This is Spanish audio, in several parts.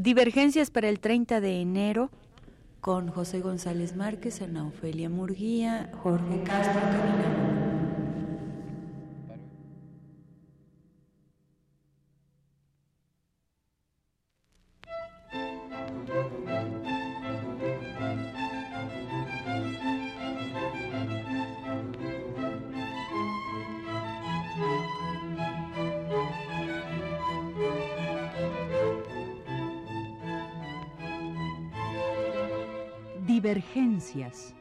Divergencias para el 30 de enero con José González Márquez, Ana Ofelia Murguía, Jorge Castro, Karina Divergencias.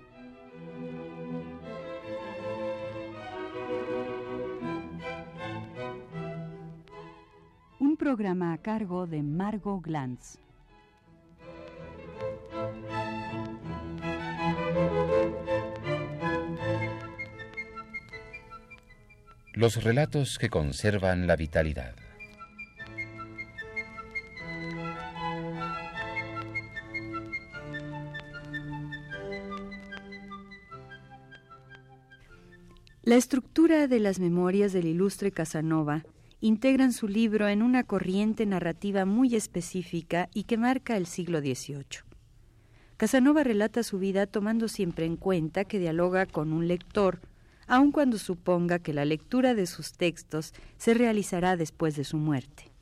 Un programa a cargo de Margot Glantz. Los relatos que conservan la vitalidad. La estructura de las memorias del ilustre Casanova integran su libro en una corriente narrativa muy específica y que marca el siglo XVIII. Casanova relata su vida tomando siempre en cuenta que dialoga con un lector, aun cuando suponga que la lectura de sus textos se realizará después de su muerte.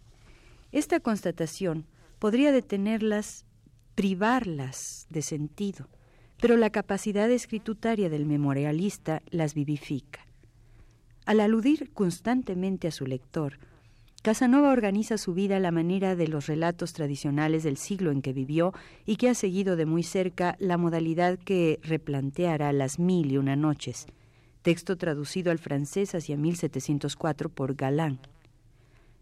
Esta constatación podría detenerlas, privarlas de sentido, pero la capacidad escritutaria del memorialista las vivifica. Al aludir constantemente a su lector, Casanova organiza su vida a la manera de los relatos tradicionales del siglo en que vivió y que ha seguido de muy cerca la modalidad que replanteará Las Mil y Una Noches, texto traducido al francés hacia 1704 por Galán.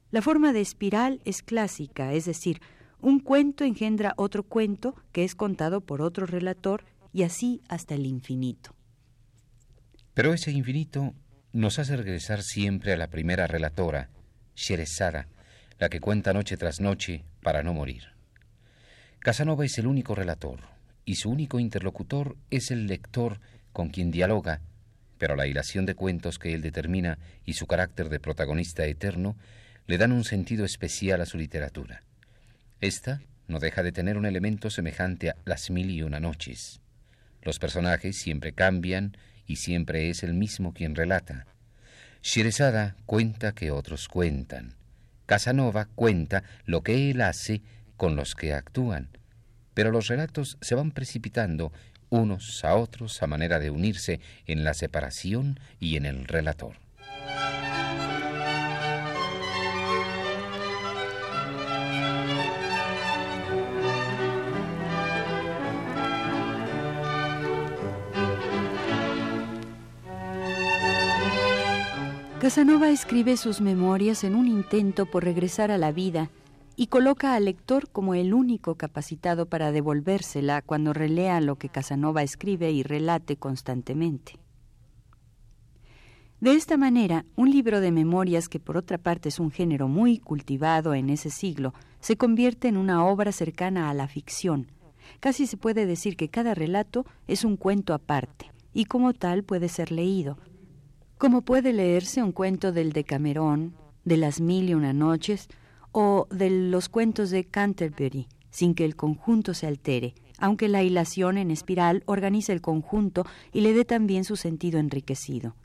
La forma de espiral es clásica, es decir, un cuento engendra otro cuento que es contado por otro relator y así hasta el infinito. Pero ese infinito nos hace regresar siempre a la primera relatora, Sherezada, la que cuenta noche tras noche para no morir. Casanova es el único relator, y su único interlocutor es el lector con quien dialoga, pero la hilación de cuentos que él determina y su carácter de protagonista eterno le dan un sentido especial a su literatura. Esta no deja de tener un elemento semejante a Las mil y una noches. Los personajes siempre cambian y siempre es el mismo quien relata. Sherezada cuenta que otros cuentan. Casanova cuenta lo que él hace con los que actúan. Pero los relatos se van precipitando unos a otros a manera de unirse en la separación y en el relator. Casanova escribe sus memorias en un intento por regresar a la vida y coloca al lector como el único capacitado para devolvérsela cuando relea lo que Casanova escribe y relate constantemente. De esta manera, un libro de memorias, que por otra parte es un género muy cultivado en ese siglo, se convierte en una obra cercana a la ficción. Casi se puede decir que cada relato es un cuento aparte, y como tal puede ser leído, como puede leerse un cuento del Decamerón, de las Mil y Una Noches, o de los cuentos de Canterbury, sin que el conjunto se altere, aunque la hilación en espiral organiza el conjunto y le dé también su sentido enriquecido.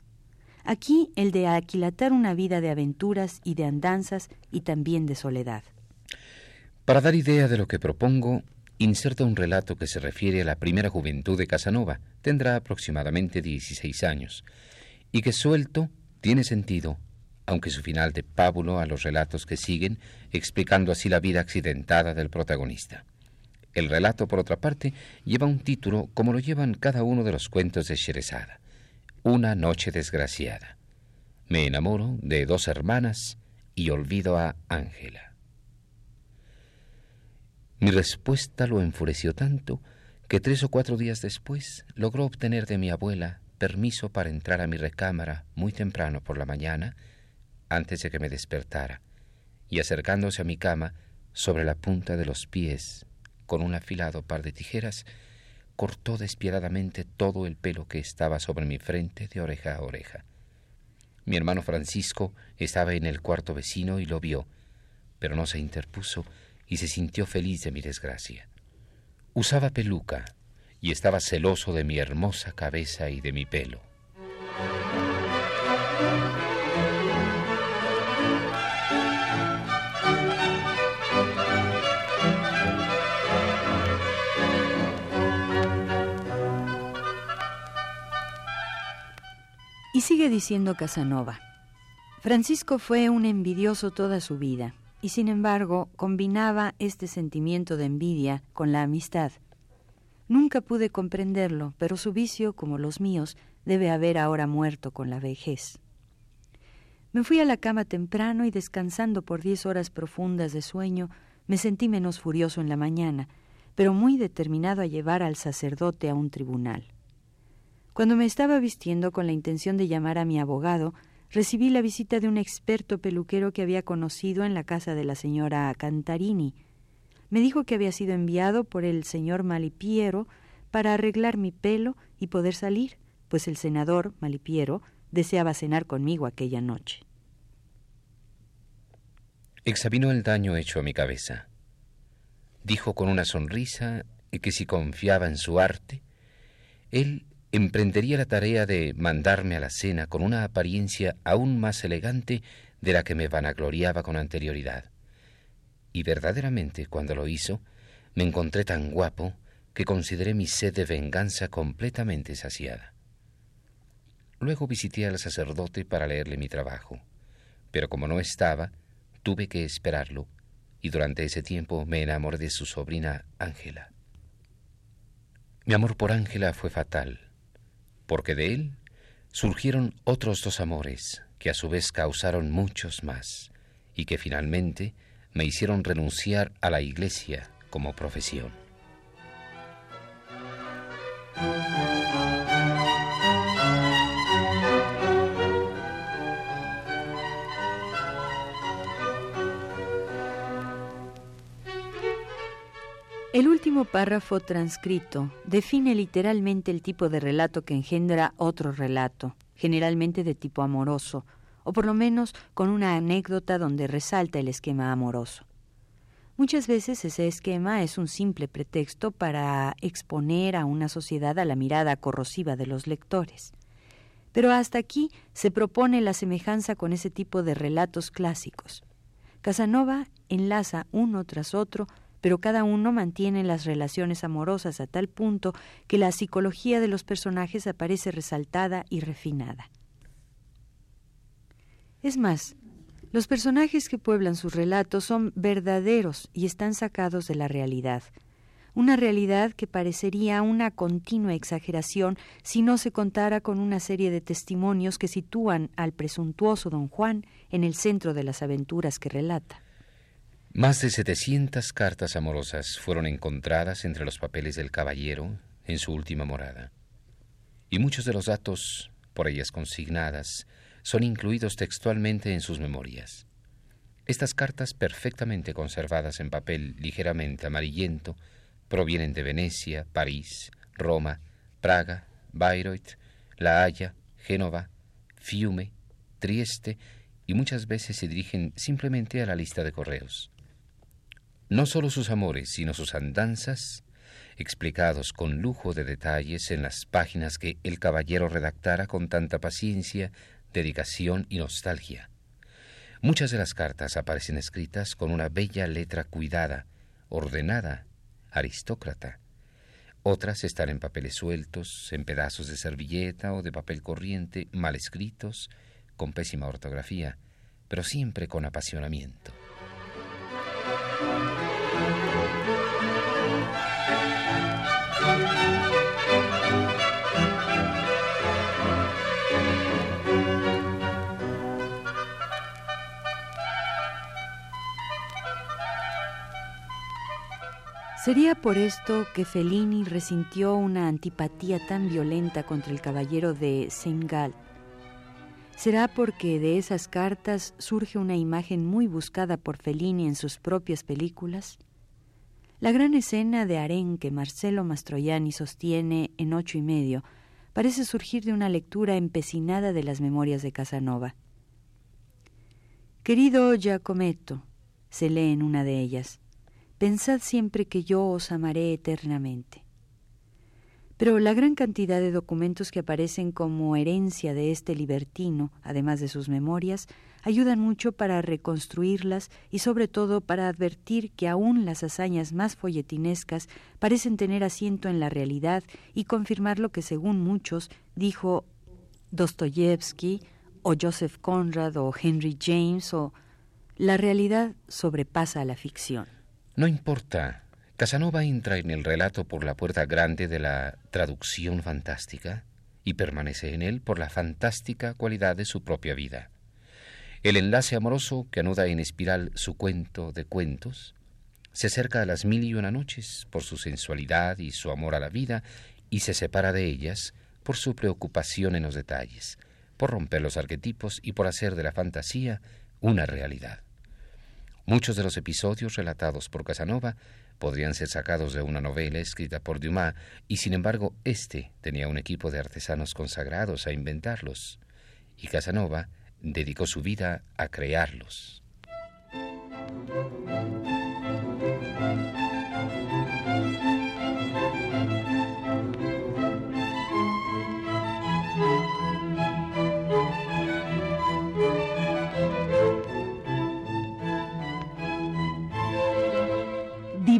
Aquí el de aquilatar una vida de aventuras y de andanzas y también de soledad. Para dar idea de lo que propongo, inserta un relato que se refiere a la primera juventud de Casanova. Tendrá aproximadamente 16 años y que suelto tiene sentido, aunque su final de pábulo a los relatos que siguen, explicando así la vida accidentada del protagonista. El relato, por otra parte, lleva un título como lo llevan cada uno de los cuentos de Sherezada. Una noche desgraciada. Me enamoro de dos hermanas y olvido a Ángela. Mi respuesta lo enfureció tanto que tres o cuatro días después logró obtener de mi abuela permiso para entrar a mi recámara muy temprano por la mañana, antes de que me despertara, y acercándose a mi cama, sobre la punta de los pies, con un afilado par de tijeras, cortó despiadadamente todo el pelo que estaba sobre mi frente de oreja a oreja. Mi hermano Francisco estaba en el cuarto vecino y lo vio, pero no se interpuso y se sintió feliz de mi desgracia. Usaba peluca y estaba celoso de mi hermosa cabeza y de mi pelo. Y sigue diciendo Casanova. Francisco fue un envidioso toda su vida, y sin embargo combinaba este sentimiento de envidia con la amistad. Nunca pude comprenderlo, pero su vicio, como los míos, debe haber ahora muerto con la vejez. Me fui a la cama temprano y descansando por diez horas profundas de sueño, me sentí menos furioso en la mañana, pero muy determinado a llevar al sacerdote a un tribunal. Cuando me estaba vistiendo con la intención de llamar a mi abogado, recibí la visita de un experto peluquero que había conocido en la casa de la señora Cantarini. Me dijo que había sido enviado por el señor Malipiero para arreglar mi pelo y poder salir, pues el senador Malipiero deseaba cenar conmigo aquella noche. Examinó el daño hecho a mi cabeza. Dijo con una sonrisa que si confiaba en su arte, él emprendería la tarea de mandarme a la cena con una apariencia aún más elegante de la que me vanagloriaba con anterioridad. Y verdaderamente, cuando lo hizo, me encontré tan guapo que consideré mi sed de venganza completamente saciada. Luego visité al sacerdote para leerle mi trabajo, pero como no estaba, tuve que esperarlo, y durante ese tiempo me enamoré de su sobrina Ángela. Mi amor por Ángela fue fatal porque de él surgieron otros dos amores que a su vez causaron muchos más y que finalmente me hicieron renunciar a la iglesia como profesión. El último párrafo transcrito define literalmente el tipo de relato que engendra otro relato, generalmente de tipo amoroso, o por lo menos con una anécdota donde resalta el esquema amoroso. Muchas veces ese esquema es un simple pretexto para exponer a una sociedad a la mirada corrosiva de los lectores. Pero hasta aquí se propone la semejanza con ese tipo de relatos clásicos. Casanova enlaza uno tras otro pero cada uno mantiene las relaciones amorosas a tal punto que la psicología de los personajes aparece resaltada y refinada. Es más, los personajes que pueblan sus relatos son verdaderos y están sacados de la realidad, una realidad que parecería una continua exageración si no se contara con una serie de testimonios que sitúan al presuntuoso don Juan en el centro de las aventuras que relata. Más de 700 cartas amorosas fueron encontradas entre los papeles del caballero en su última morada, y muchos de los datos por ellas consignadas son incluidos textualmente en sus memorias. Estas cartas, perfectamente conservadas en papel ligeramente amarillento, provienen de Venecia, París, Roma, Praga, Bayreuth, La Haya, Génova, Fiume, Trieste y muchas veces se dirigen simplemente a la lista de correos. No solo sus amores, sino sus andanzas, explicados con lujo de detalles en las páginas que el caballero redactara con tanta paciencia, dedicación y nostalgia. Muchas de las cartas aparecen escritas con una bella letra cuidada, ordenada, aristócrata. Otras están en papeles sueltos, en pedazos de servilleta o de papel corriente, mal escritos, con pésima ortografía, pero siempre con apasionamiento. Sería por esto que Fellini resintió una antipatía tan violenta contra el caballero de Sengal. ¿Será porque de esas cartas surge una imagen muy buscada por Fellini en sus propias películas? La gran escena de harén que Marcelo Mastroianni sostiene en ocho y medio parece surgir de una lectura empecinada de las memorias de Casanova. Querido Giacometto, se lee en una de ellas, pensad siempre que yo os amaré eternamente. Pero la gran cantidad de documentos que aparecen como herencia de este libertino, además de sus memorias, ayudan mucho para reconstruirlas y sobre todo para advertir que aún las hazañas más folletinescas parecen tener asiento en la realidad y confirmar lo que según muchos dijo Dostoyevsky o Joseph Conrad o Henry James o la realidad sobrepasa a la ficción. No importa Casanova entra en el relato por la puerta grande de la traducción fantástica y permanece en él por la fantástica cualidad de su propia vida. El enlace amoroso que anuda en espiral su cuento de cuentos se acerca a las mil y una noches por su sensualidad y su amor a la vida y se separa de ellas por su preocupación en los detalles, por romper los arquetipos y por hacer de la fantasía una realidad. Muchos de los episodios relatados por Casanova podrían ser sacados de una novela escrita por Dumas, y sin embargo éste tenía un equipo de artesanos consagrados a inventarlos, y Casanova dedicó su vida a crearlos.